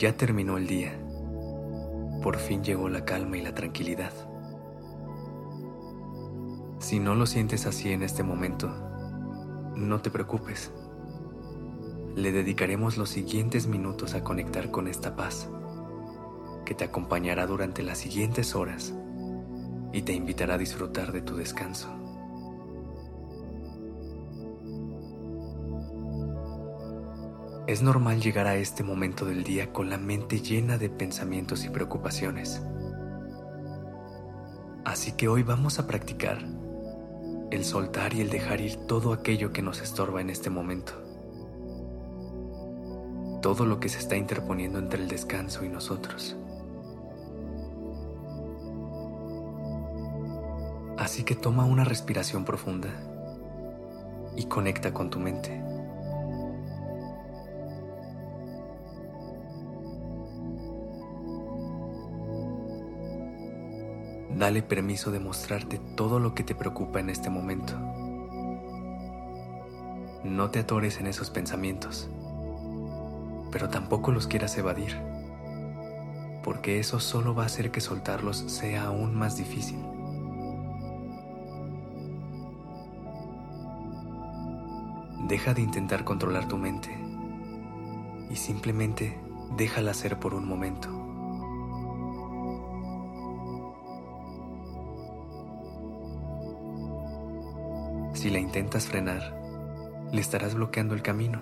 Ya terminó el día. Por fin llegó la calma y la tranquilidad. Si no lo sientes así en este momento, no te preocupes. Le dedicaremos los siguientes minutos a conectar con esta paz, que te acompañará durante las siguientes horas y te invitará a disfrutar de tu descanso. Es normal llegar a este momento del día con la mente llena de pensamientos y preocupaciones. Así que hoy vamos a practicar el soltar y el dejar ir todo aquello que nos estorba en este momento. Todo lo que se está interponiendo entre el descanso y nosotros. Así que toma una respiración profunda y conecta con tu mente. Dale permiso de mostrarte todo lo que te preocupa en este momento. No te atores en esos pensamientos, pero tampoco los quieras evadir, porque eso solo va a hacer que soltarlos sea aún más difícil. Deja de intentar controlar tu mente y simplemente déjala ser por un momento. Si la intentas frenar, le estarás bloqueando el camino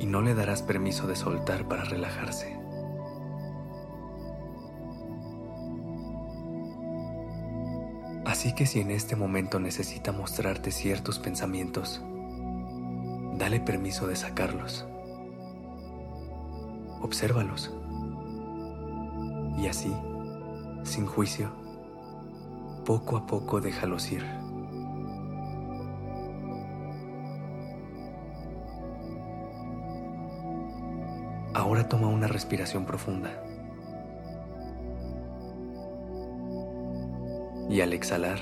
y no le darás permiso de soltar para relajarse. Así que si en este momento necesita mostrarte ciertos pensamientos, dale permiso de sacarlos. Obsérvalos. Y así, sin juicio, poco a poco déjalos ir. Ahora toma una respiración profunda. Y al exhalar,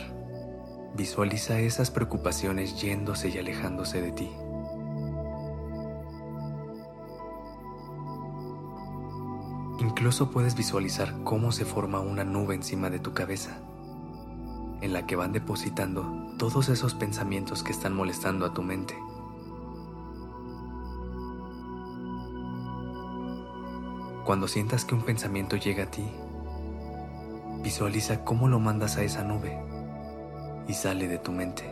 visualiza esas preocupaciones yéndose y alejándose de ti. Incluso puedes visualizar cómo se forma una nube encima de tu cabeza, en la que van depositando todos esos pensamientos que están molestando a tu mente. Cuando sientas que un pensamiento llega a ti, visualiza cómo lo mandas a esa nube y sale de tu mente.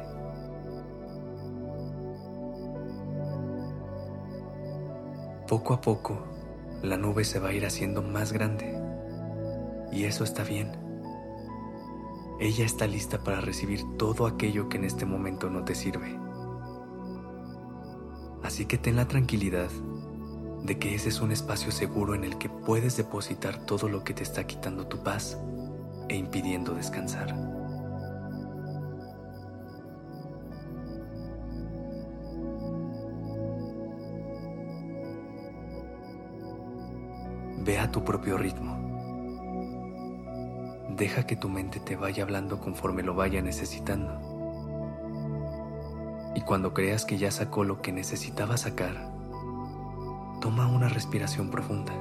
Poco a poco, la nube se va a ir haciendo más grande y eso está bien. Ella está lista para recibir todo aquello que en este momento no te sirve. Así que ten la tranquilidad de que ese es un espacio seguro en el que puedes depositar todo lo que te está quitando tu paz e impidiendo descansar. Ve a tu propio ritmo. Deja que tu mente te vaya hablando conforme lo vaya necesitando. Y cuando creas que ya sacó lo que necesitaba sacar, Toma una respiración profunda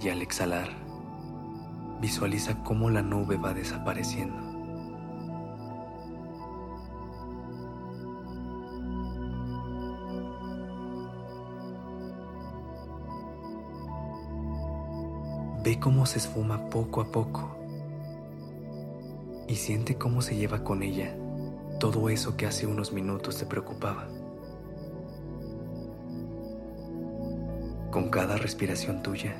y al exhalar, visualiza cómo la nube va desapareciendo. Ve cómo se esfuma poco a poco y siente cómo se lleva con ella todo eso que hace unos minutos te preocupaba. Con cada respiración tuya,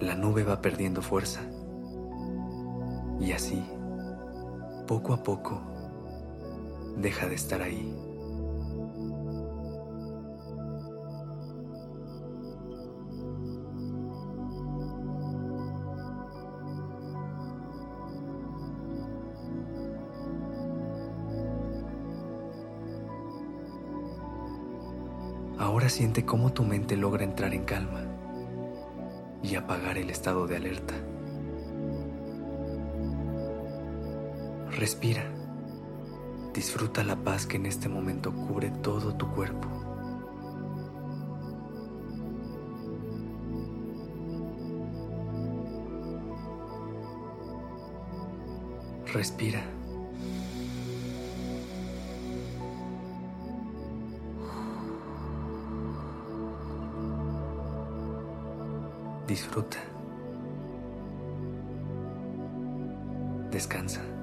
la nube va perdiendo fuerza. Y así, poco a poco, deja de estar ahí. Ahora siente cómo tu mente logra entrar en calma y apagar el estado de alerta. Respira. Disfruta la paz que en este momento cubre todo tu cuerpo. Respira. Disfruta. Descansa.